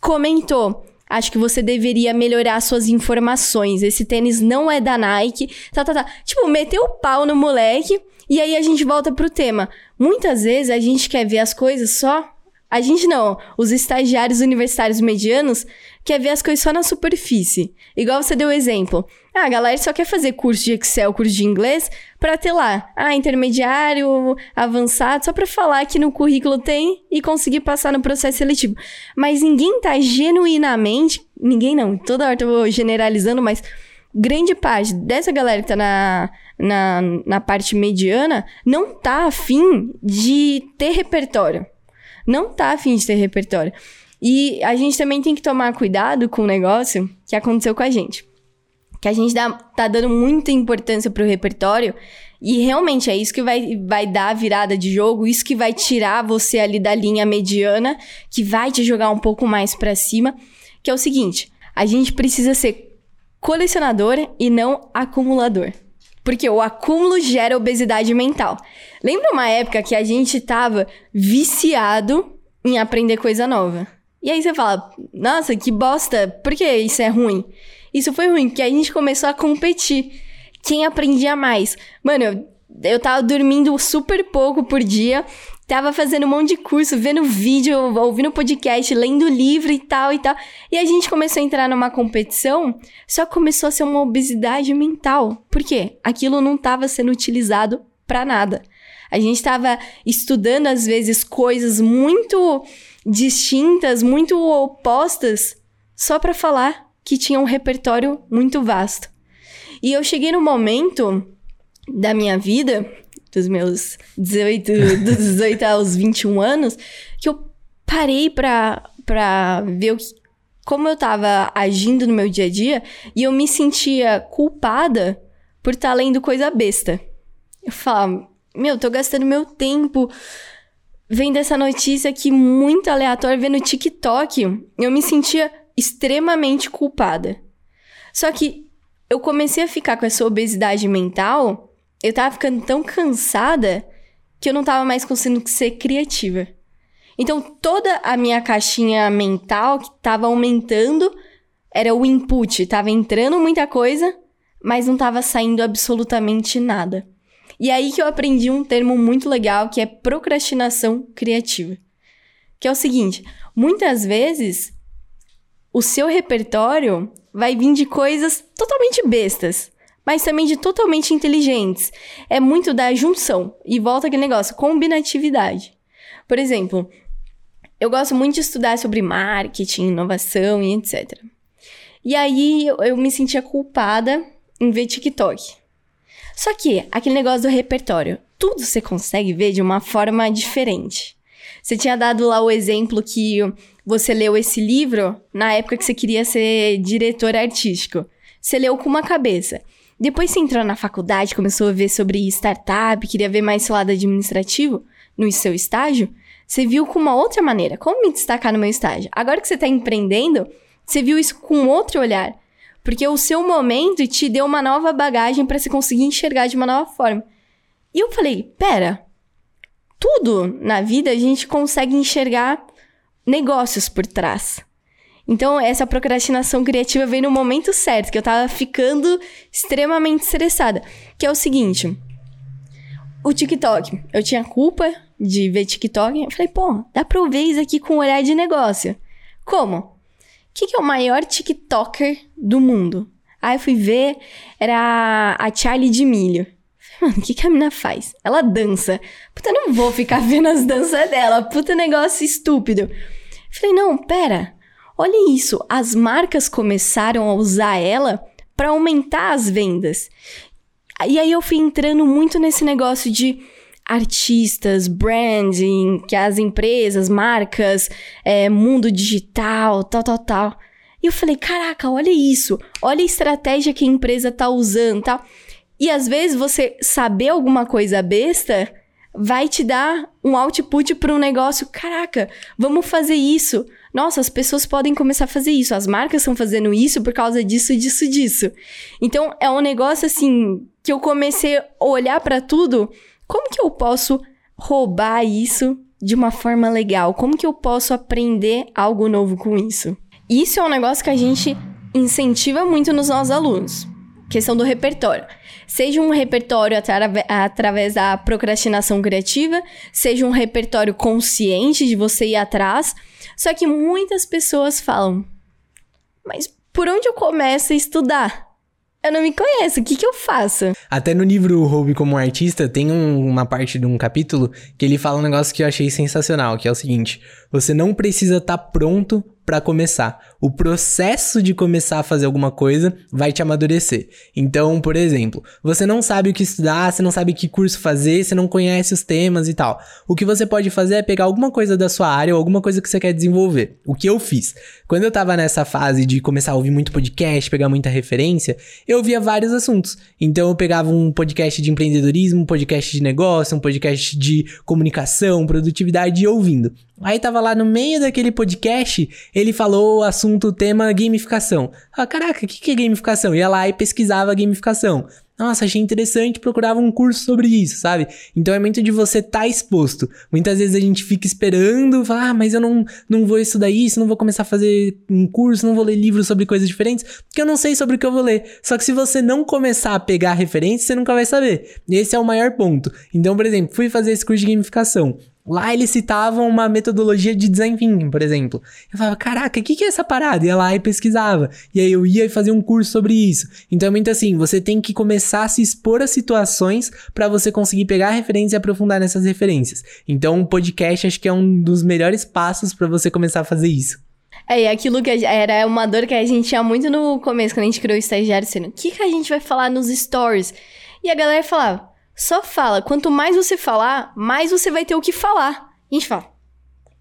comentou: Acho que você deveria melhorar suas informações. Esse tênis não é da Nike. Tá, tá, tá. Tipo, meteu o pau no moleque. E aí a gente volta pro tema. Muitas vezes a gente quer ver as coisas só. A gente não. Os estagiários universitários medianos quer ver as coisas só na superfície. Igual você deu o exemplo. Ah, a galera só quer fazer curso de Excel, curso de inglês, para ter lá, ah, intermediário, avançado, só para falar que no currículo tem e conseguir passar no processo seletivo. Mas ninguém tá genuinamente, ninguém não, toda hora eu tô generalizando, mas grande parte dessa galera que tá na, na, na parte mediana não tá afim de ter repertório. Não tá afim de ter repertório. E a gente também tem que tomar cuidado com o negócio que aconteceu com a gente. Que a gente dá, tá dando muita importância pro repertório. E realmente é isso que vai, vai dar a virada de jogo, isso que vai tirar você ali da linha mediana, que vai te jogar um pouco mais para cima. Que é o seguinte: a gente precisa ser colecionador e não acumulador. Porque o acúmulo gera obesidade mental. Lembra uma época que a gente tava viciado em aprender coisa nova? E aí você fala, nossa, que bosta, por que isso é ruim? Isso foi ruim, porque a gente começou a competir. Quem aprendia mais? Mano, eu, eu tava dormindo super pouco por dia, tava fazendo um monte de curso, vendo vídeo, ouvindo podcast, lendo livro e tal e tal. E a gente começou a entrar numa competição, só começou a ser uma obesidade mental. Por quê? Aquilo não tava sendo utilizado para nada. A gente estava estudando, às vezes, coisas muito distintas, muito opostas, só para falar que tinha um repertório muito vasto. E eu cheguei no momento da minha vida, dos meus 18, [LAUGHS] dos 18 aos 21 anos, que eu parei pra, pra ver o que, como eu tava agindo no meu dia a dia e eu me sentia culpada por estar tá lendo coisa besta. Eu falava, meu, tô gastando meu tempo vendo essa notícia aqui muito aleatória, vendo TikTok. Eu me sentia extremamente culpada. Só que eu comecei a ficar com essa obesidade mental, eu tava ficando tão cansada que eu não tava mais conseguindo ser criativa. Então toda a minha caixinha mental que tava aumentando era o input, tava entrando muita coisa, mas não tava saindo absolutamente nada. E aí que eu aprendi um termo muito legal que é procrastinação criativa. Que é o seguinte: muitas vezes o seu repertório vai vir de coisas totalmente bestas, mas também de totalmente inteligentes. É muito da junção. E volta aquele negócio, combinatividade. Por exemplo, eu gosto muito de estudar sobre marketing, inovação e etc. E aí eu, me sentia culpada em ver TikTok. Só que aquele negócio do repertório, tudo você consegue ver de uma forma diferente. Você tinha dado lá o exemplo que você leu esse livro na época que você queria ser diretor artístico. Você leu com uma cabeça. Depois você entrou na faculdade, começou a ver sobre startup, queria ver mais seu lado administrativo no seu estágio. Você viu com uma outra maneira. Como me destacar no meu estágio? Agora que você está empreendendo, você viu isso com outro olhar. Porque o seu momento te deu uma nova bagagem para você conseguir enxergar de uma nova forma. E eu falei: pera, tudo na vida a gente consegue enxergar negócios por trás. Então, essa procrastinação criativa veio no momento certo, que eu tava ficando extremamente estressada. Que é o seguinte: o TikTok. Eu tinha culpa de ver TikTok. Eu falei, pô, dá pra eu ver isso aqui com um olhar de negócio. Como? O que, que é o maior TikToker do mundo? Aí eu fui ver, era a Charlie de Milho. Mano, [LAUGHS] o que, que a mina faz? Ela dança. Puta, não vou ficar [LAUGHS] vendo as danças dela. Puta negócio estúpido. Falei, não, pera. Olha isso. As marcas começaram a usar ela para aumentar as vendas. E aí eu fui entrando muito nesse negócio de artistas, branding, que as empresas, marcas, é, mundo digital, tal, tal, tal. E eu falei, caraca, olha isso. Olha a estratégia que a empresa tá usando, tal. E às vezes você saber alguma coisa besta vai te dar um output para um negócio. Caraca, vamos fazer isso. Nossa, as pessoas podem começar a fazer isso. As marcas estão fazendo isso por causa disso, disso, disso. Então é um negócio assim que eu comecei a olhar para tudo. Como que eu posso roubar isso de uma forma legal? Como que eu posso aprender algo novo com isso? Isso é um negócio que a gente incentiva muito nos nossos alunos. Questão do repertório. Seja um repertório através da procrastinação criativa, seja um repertório consciente de você ir atrás. Só que muitas pessoas falam: Mas por onde eu começo a estudar? Eu não me conheço, o que, que eu faço? Até no livro Hobby como Artista, tem um, uma parte de um capítulo que ele fala um negócio que eu achei sensacional, que é o seguinte: você não precisa estar tá pronto para começar. O processo de começar a fazer alguma coisa vai te amadurecer. Então, por exemplo, você não sabe o que estudar, você não sabe que curso fazer, você não conhece os temas e tal. O que você pode fazer é pegar alguma coisa da sua área ou alguma coisa que você quer desenvolver. O que eu fiz? Quando eu tava nessa fase de começar a ouvir muito podcast, pegar muita referência, eu via vários assuntos. Então eu pegava um podcast de empreendedorismo, um podcast de negócio, um podcast de comunicação, produtividade e ouvindo. Aí tava lá no meio daquele podcast, ele falou o assunto, tema gamificação. Ah, caraca, o que, que é gamificação? Ia lá e pesquisava gamificação. Nossa, achei interessante, procurava um curso sobre isso, sabe? Então é muito de você estar tá exposto. Muitas vezes a gente fica esperando, fala, ah, mas eu não, não vou estudar isso, não vou começar a fazer um curso, não vou ler livros sobre coisas diferentes, porque eu não sei sobre o que eu vou ler. Só que se você não começar a pegar referência, você nunca vai saber. Esse é o maior ponto. Então, por exemplo, fui fazer esse curso de gamificação. Lá eles citavam uma metodologia de design thinking, por exemplo. Eu falava, caraca, o que, que é essa parada? Ia lá e pesquisava. E aí eu ia e fazia um curso sobre isso. Então é muito assim, você tem que começar a se expor a situações para você conseguir pegar referências e aprofundar nessas referências. Então o um podcast acho que é um dos melhores passos para você começar a fazer isso. É, e aquilo que era uma dor que a gente tinha muito no começo, quando a gente criou o estagiário, sendo, o que, que a gente vai falar nos stories? E a galera falava, só fala. Quanto mais você falar, mais você vai ter o que falar. A gente fala.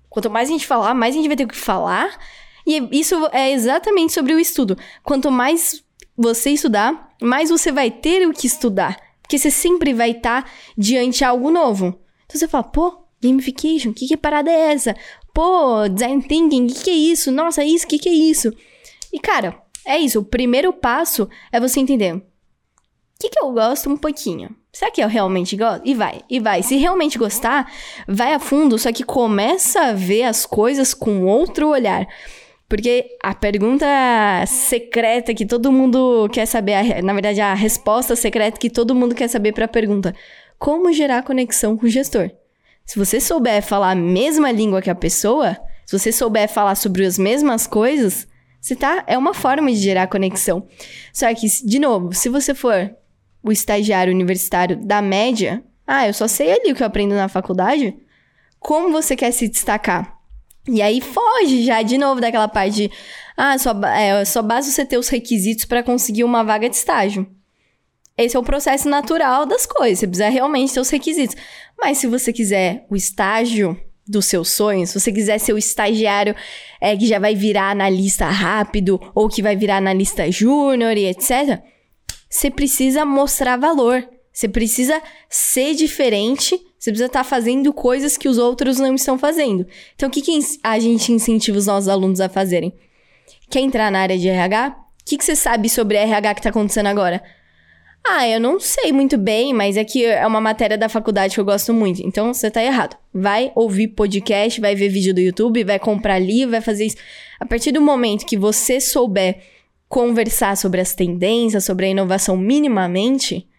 Quanto mais a gente falar, mais a gente vai ter o que falar. E isso é exatamente sobre o estudo. Quanto mais você estudar, mais você vai ter o que estudar. Porque você sempre vai estar tá diante de algo novo. Então você fala, pô, gamification, que, que parada é essa? Pô, design thinking, que, que é isso? Nossa, isso, que, que é isso? E cara, é isso. O primeiro passo é você entender. O que, que eu gosto um pouquinho? Será que eu realmente gosto? E vai, e vai. Se realmente gostar, vai a fundo, só que começa a ver as coisas com outro olhar. Porque a pergunta secreta que todo mundo quer saber, na verdade, a resposta secreta que todo mundo quer saber para a pergunta: como gerar conexão com o gestor? Se você souber falar a mesma língua que a pessoa, se você souber falar sobre as mesmas coisas, Você tá. É uma forma de gerar conexão. Só que, de novo, se você for o estagiário universitário da média, ah, eu só sei ali o que eu aprendo na faculdade. Como você quer se destacar? E aí foge já de novo daquela parte de, ah, só, é, só basta você ter os requisitos para conseguir uma vaga de estágio. Esse é o processo natural das coisas. Você precisa realmente ter os requisitos. Mas se você quiser o estágio dos seus sonhos, se você quiser ser o estagiário é, que já vai virar analista rápido ou que vai virar analista júnior e etc., você precisa mostrar valor. Você precisa ser diferente. Você precisa estar tá fazendo coisas que os outros não estão fazendo. Então, o que, que a gente incentiva os nossos alunos a fazerem? Quer entrar na área de RH? O que, que você sabe sobre RH que está acontecendo agora? Ah, eu não sei muito bem, mas é que é uma matéria da faculdade que eu gosto muito. Então você tá errado. Vai ouvir podcast, vai ver vídeo do YouTube, vai comprar livro, vai fazer isso. A partir do momento que você souber conversar sobre as tendências, sobre a inovação minimamente,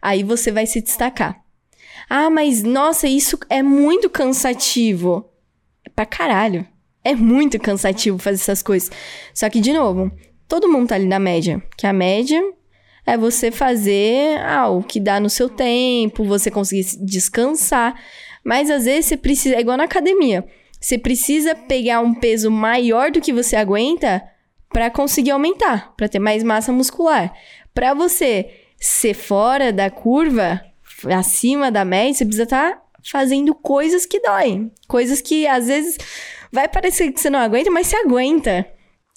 aí você vai se destacar. Ah, mas nossa, isso é muito cansativo. É pra caralho. É muito cansativo fazer essas coisas. Só que, de novo, todo mundo tá ali na média. Que a média é você fazer ah, o que dá no seu tempo, você conseguir descansar. Mas às vezes você precisa, é igual na academia. Você precisa pegar um peso maior do que você aguenta para conseguir aumentar, para ter mais massa muscular. Para você ser fora da curva, acima da média, você precisa estar tá fazendo coisas que doem, coisas que às vezes vai parecer que você não aguenta, mas você aguenta.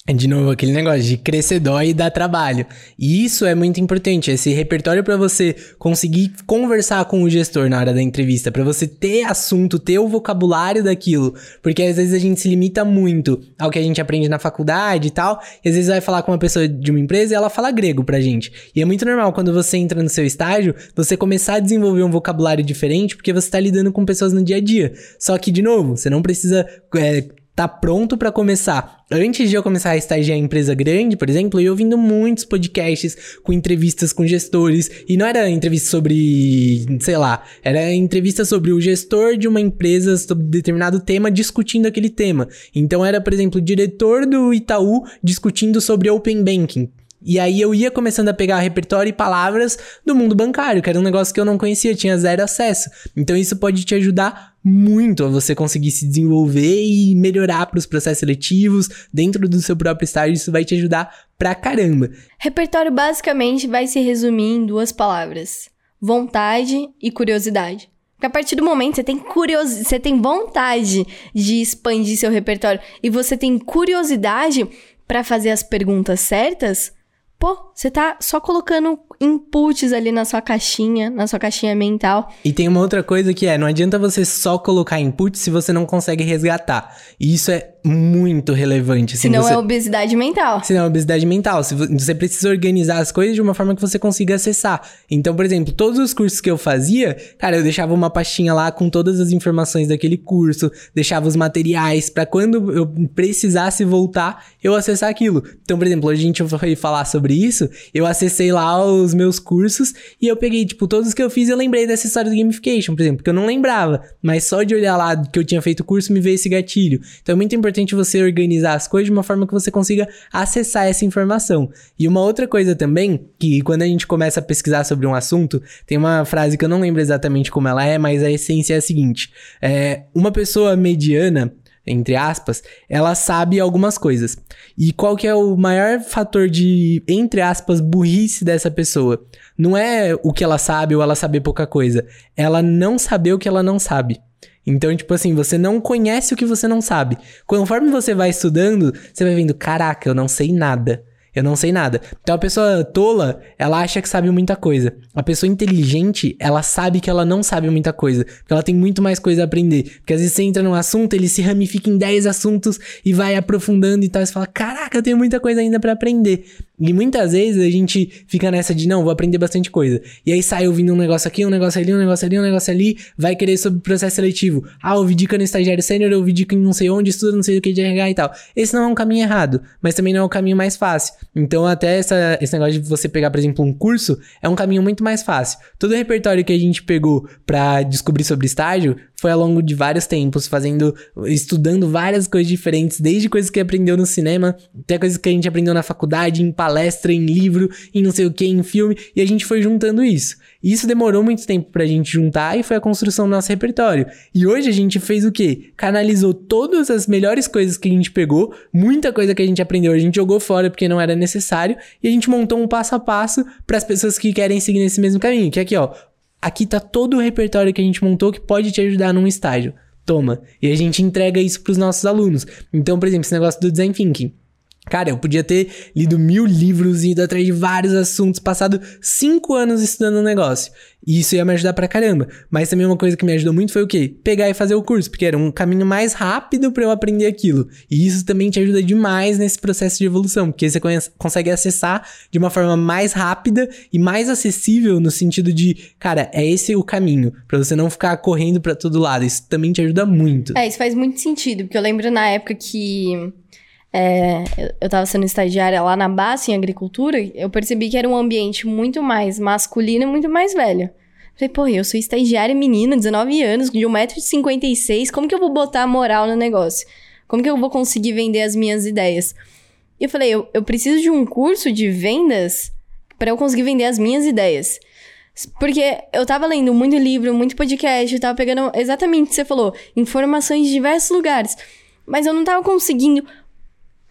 De novo aquele negócio de crescer dói e dar trabalho. E isso é muito importante, esse repertório para você conseguir conversar com o gestor na hora da entrevista, para você ter assunto, ter o vocabulário daquilo, porque às vezes a gente se limita muito ao que a gente aprende na faculdade e tal, e às vezes vai falar com uma pessoa de uma empresa e ela fala grego pra gente. E é muito normal quando você entra no seu estágio, você começar a desenvolver um vocabulário diferente, porque você tá lidando com pessoas no dia a dia. Só que de novo, você não precisa é, tá pronto para começar. Antes de eu começar a estagiar em empresa grande, por exemplo, eu ouvindo muitos podcasts com entrevistas com gestores, e não era entrevista sobre, sei lá, era entrevista sobre o gestor de uma empresa sobre determinado tema discutindo aquele tema. Então era, por exemplo, o diretor do Itaú discutindo sobre open banking. E aí eu ia começando a pegar repertório e palavras do mundo bancário, que era um negócio que eu não conhecia, tinha zero acesso. Então isso pode te ajudar muito a você conseguir se desenvolver e melhorar para os processos seletivos dentro do seu próprio estágio. Isso vai te ajudar pra caramba. Repertório basicamente vai se resumir em duas palavras: vontade e curiosidade. Porque a partir do momento você tem curiosidade, você tem vontade de expandir seu repertório e você tem curiosidade para fazer as perguntas certas, pô, você tá só colocando inputs ali na sua caixinha, na sua caixinha mental. E tem uma outra coisa que é, não adianta você só colocar inputs se você não consegue resgatar. E isso é muito relevante. Se não você... é obesidade mental. Se não é obesidade mental. Se você precisa organizar as coisas de uma forma que você consiga acessar. Então, por exemplo, todos os cursos que eu fazia, cara, eu deixava uma pastinha lá com todas as informações daquele curso, deixava os materiais para quando eu precisasse voltar, eu acessar aquilo. Então, por exemplo, a gente foi falar sobre isso, eu acessei lá os meus cursos e eu peguei, tipo, todos que eu fiz, eu lembrei dessa história do gamification, por exemplo, que eu não lembrava, mas só de olhar lá que eu tinha feito o curso me veio esse gatilho. Então, é muito importante importante você organizar as coisas de uma forma que você consiga acessar essa informação. E uma outra coisa também, que quando a gente começa a pesquisar sobre um assunto, tem uma frase que eu não lembro exatamente como ela é, mas a essência é a seguinte: é, uma pessoa mediana entre aspas, ela sabe algumas coisas. E qual que é o maior fator de, entre aspas, burrice dessa pessoa? Não é o que ela sabe ou ela saber pouca coisa. Ela não saber o que ela não sabe. Então, tipo assim, você não conhece o que você não sabe. Conforme você vai estudando, você vai vendo, caraca, eu não sei nada. Eu não sei nada. Então a pessoa tola, ela acha que sabe muita coisa. A pessoa inteligente, ela sabe que ela não sabe muita coisa. Porque ela tem muito mais coisa a aprender. Porque às vezes você entra num assunto, ele se ramifica em 10 assuntos e vai aprofundando e tal. Você fala, caraca, eu tenho muita coisa ainda para aprender. E muitas vezes a gente fica nessa de, não, vou aprender bastante coisa. E aí sai ouvindo um negócio aqui, um negócio ali, um negócio ali, um negócio ali, vai querer sobre processo seletivo. Ah, ouvi dica no estagiário sênior, ouvi dica em não sei onde, estuda não sei o que de RH e tal. Esse não é um caminho errado, mas também não é o caminho mais fácil. Então, até essa, esse negócio de você pegar, por exemplo, um curso, é um caminho muito mais fácil. Todo o repertório que a gente pegou para descobrir sobre estágio foi ao longo de vários tempos, fazendo, estudando várias coisas diferentes, desde coisas que aprendeu no cinema, até coisas que a gente aprendeu na faculdade, em palestra, em livro, em não sei o que, em filme, e a gente foi juntando isso. E isso demorou muito tempo pra gente juntar e foi a construção do nosso repertório. E hoje a gente fez o quê? Canalizou todas as melhores coisas que a gente pegou, muita coisa que a gente aprendeu, a gente jogou fora porque não era necessário, e a gente montou um passo a passo para as pessoas que querem seguir nesse mesmo caminho. Que é aqui, ó, aqui tá todo o repertório que a gente montou que pode te ajudar num estágio. Toma. E a gente entrega isso para os nossos alunos. Então, por exemplo, esse negócio do design thinking. Cara, eu podia ter lido mil livros, ido atrás de vários assuntos, passado cinco anos estudando um negócio. E isso ia me ajudar pra caramba. Mas também uma coisa que me ajudou muito foi o quê? Pegar e fazer o curso, porque era um caminho mais rápido para eu aprender aquilo. E isso também te ajuda demais nesse processo de evolução, porque você consegue acessar de uma forma mais rápida e mais acessível no sentido de, cara, é esse o caminho, para você não ficar correndo para todo lado. Isso também te ajuda muito. É, isso faz muito sentido, porque eu lembro na época que é, eu estava sendo estagiária lá na base em agricultura, eu percebi que era um ambiente muito mais masculino e muito mais velho. Falei, pô, eu sou estagiária menina, 19 anos, de 1,56m, como que eu vou botar moral no negócio? Como que eu vou conseguir vender as minhas ideias? E eu falei, eu, eu preciso de um curso de vendas para eu conseguir vender as minhas ideias. Porque eu tava lendo muito livro, muito podcast, eu tava pegando exatamente o que você falou, informações de diversos lugares. Mas eu não tava conseguindo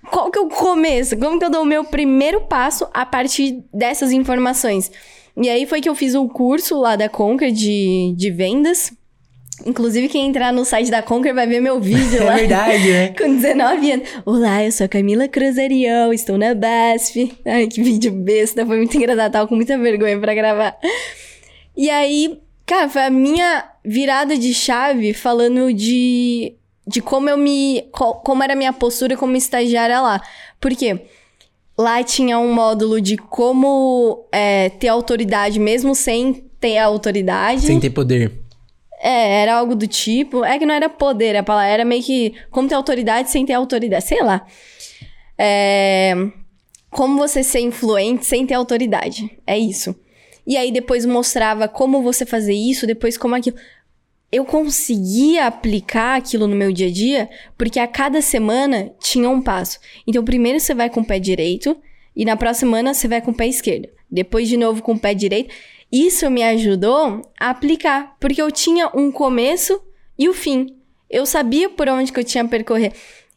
qual que é o começo? Como que eu dou o meu primeiro passo a partir dessas informações? E aí foi que eu fiz o curso lá da Conquer de, de vendas. Inclusive, quem entrar no site da Conquer vai ver meu vídeo é [LAUGHS] lá. É verdade, né? [LAUGHS] Com 19 anos. Olá, eu sou a Camila Cruzarião, estou na BASF. Ai, que vídeo besta, foi muito engraçado, tava com muita vergonha para gravar. E aí, cara, foi a minha virada de chave falando de de como eu me. como era a minha postura como estagiária lá. Por quê? Lá tinha um módulo de como é, ter autoridade mesmo sem ter autoridade. Sem ter poder. É, era algo do tipo. É que não era poder, a palavra era meio que como ter autoridade sem ter autoridade. Sei lá. É, como você ser influente sem ter autoridade. É isso. E aí depois mostrava como você fazer isso, depois como aquilo eu conseguia aplicar aquilo no meu dia a dia porque a cada semana tinha um passo. Então, primeiro você vai com o pé direito e na próxima semana você vai com o pé esquerdo. Depois, de novo, com o pé direito. Isso me ajudou a aplicar, porque eu tinha um começo e o fim. Eu sabia por onde que eu tinha a percorrer.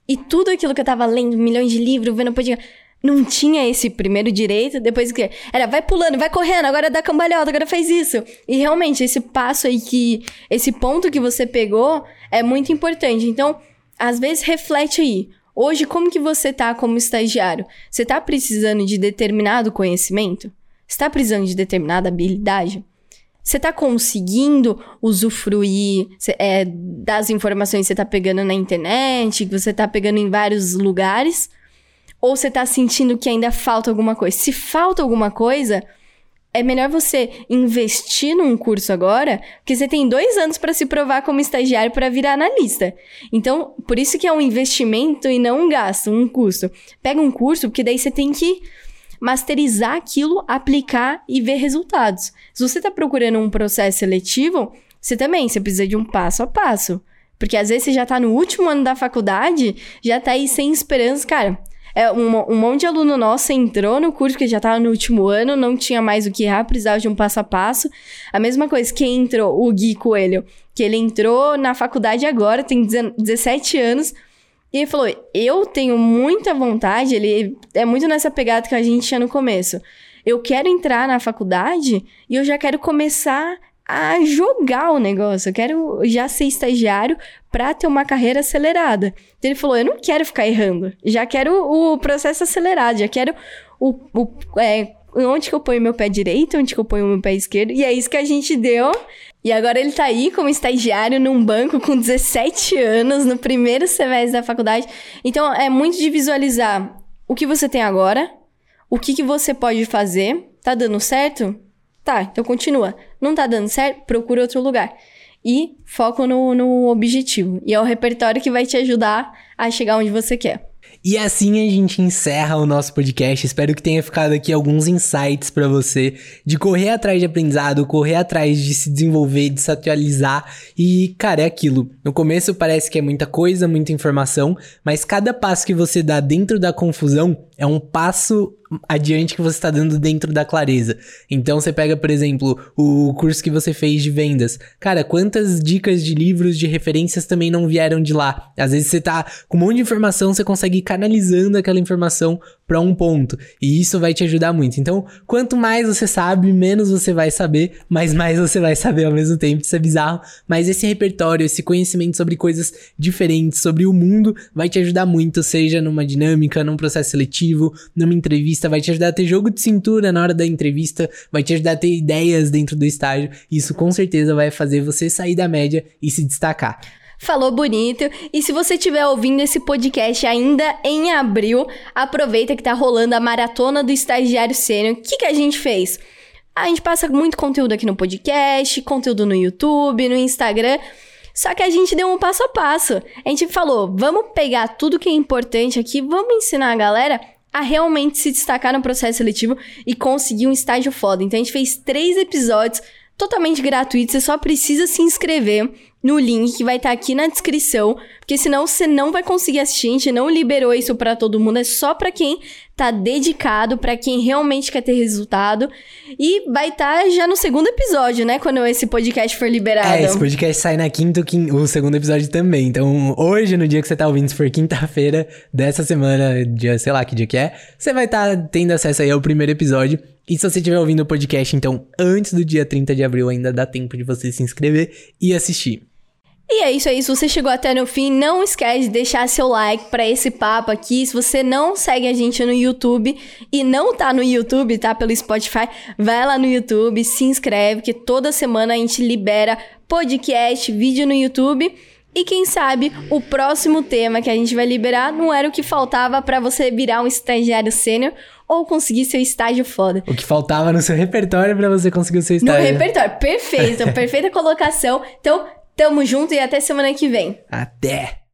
E tudo aquilo que eu tava lendo, milhões de livros, vendo podcast, não tinha esse primeiro direito, depois que era vai pulando, vai correndo, agora dá cambalhota, agora faz isso. E realmente esse passo aí que esse ponto que você pegou é muito importante. Então, às vezes reflete aí. Hoje como que você tá como estagiário? Você tá precisando de determinado conhecimento? Você tá precisando de determinada habilidade? Você tá conseguindo usufruir é, das informações que você tá pegando na internet, que você tá pegando em vários lugares? Ou você tá sentindo que ainda falta alguma coisa? Se falta alguma coisa, é melhor você investir num curso agora, porque você tem dois anos para se provar como estagiário para virar analista. Então, por isso que é um investimento e não um gasto, um custo. Pega um curso, porque daí você tem que masterizar aquilo, aplicar e ver resultados. Se você está procurando um processo seletivo, você também você precisa de um passo a passo. Porque às vezes você já está no último ano da faculdade, já está aí sem esperança, cara. É, um, um monte de aluno nosso entrou no curso, que já estava no último ano, não tinha mais o que errar, precisava de um passo a passo. A mesma coisa, quem entrou, o Gui Coelho, que ele entrou na faculdade agora, tem 17 anos, e ele falou: Eu tenho muita vontade, ele é muito nessa pegada que a gente tinha no começo. Eu quero entrar na faculdade e eu já quero começar a jogar o negócio. Eu quero já ser estagiário para ter uma carreira acelerada. Então ele falou: eu não quero ficar errando. Já quero o processo acelerado, já quero o. o é, onde que eu ponho meu pé direito, onde que eu ponho meu pé esquerdo. E é isso que a gente deu. E agora ele tá aí como estagiário num banco com 17 anos, no primeiro semestre da faculdade. Então é muito de visualizar o que você tem agora, o que, que você pode fazer. Tá dando certo? Tá, então continua. Não tá dando certo? Procura outro lugar. E foco no, no objetivo. E é o repertório que vai te ajudar a chegar onde você quer. E assim a gente encerra o nosso podcast. Espero que tenha ficado aqui alguns insights para você de correr atrás de aprendizado, correr atrás de se desenvolver, de se atualizar. E, cara, é aquilo. No começo parece que é muita coisa, muita informação, mas cada passo que você dá dentro da confusão é um passo adiante que você está dando dentro da clareza. Então você pega, por exemplo, o curso que você fez de vendas. Cara, quantas dicas de livros, de referências também não vieram de lá? Às vezes você tá com um monte de informação, você consegue canalizando aquela informação para um ponto. E isso vai te ajudar muito. Então, quanto mais você sabe, menos você vai saber, mas mais você vai saber ao mesmo tempo. Isso é bizarro. Mas esse repertório, esse conhecimento sobre coisas diferentes, sobre o mundo, vai te ajudar muito, seja numa dinâmica, num processo seletivo, numa entrevista, vai te ajudar a ter jogo de cintura na hora da entrevista, vai te ajudar a ter ideias dentro do estágio. Isso com certeza vai fazer você sair da média e se destacar falou bonito. E se você estiver ouvindo esse podcast ainda em abril, aproveita que tá rolando a maratona do estagiário sênior. O que, que a gente fez? A gente passa muito conteúdo aqui no podcast, conteúdo no YouTube, no Instagram. Só que a gente deu um passo a passo. A gente falou, vamos pegar tudo que é importante aqui, vamos ensinar a galera a realmente se destacar no processo seletivo e conseguir um estágio foda. Então a gente fez três episódios totalmente gratuitos, você só precisa se inscrever no link que vai estar tá aqui na descrição, porque senão você não vai conseguir assistir, a gente não liberou isso para todo mundo, é só para quem tá dedicado, para quem realmente quer ter resultado. E vai estar tá já no segundo episódio, né, quando esse podcast for liberado. É, esse podcast sai na quinta, o segundo episódio também. Então, hoje, no dia que você tá ouvindo, se for quinta-feira dessa semana, dia, sei lá que dia que é, você vai estar tá tendo acesso aí ao primeiro episódio. E se você estiver ouvindo o podcast, então, antes do dia 30 de abril, ainda dá tempo de você se inscrever e assistir. E é isso aí, se você chegou até no fim, não esquece de deixar seu like para esse papo aqui. Se você não segue a gente no YouTube e não tá no YouTube, tá pelo Spotify, vai lá no YouTube, se inscreve, que toda semana a gente libera podcast, vídeo no YouTube. E quem sabe o próximo tema que a gente vai liberar não era o que faltava para você virar um estagiário sênior ou conseguir seu estágio foda. O que faltava no seu repertório para você conseguir o seu estágio. No repertório, perfeito, [LAUGHS] perfeita colocação. Então, Tamo junto e até semana que vem. Até!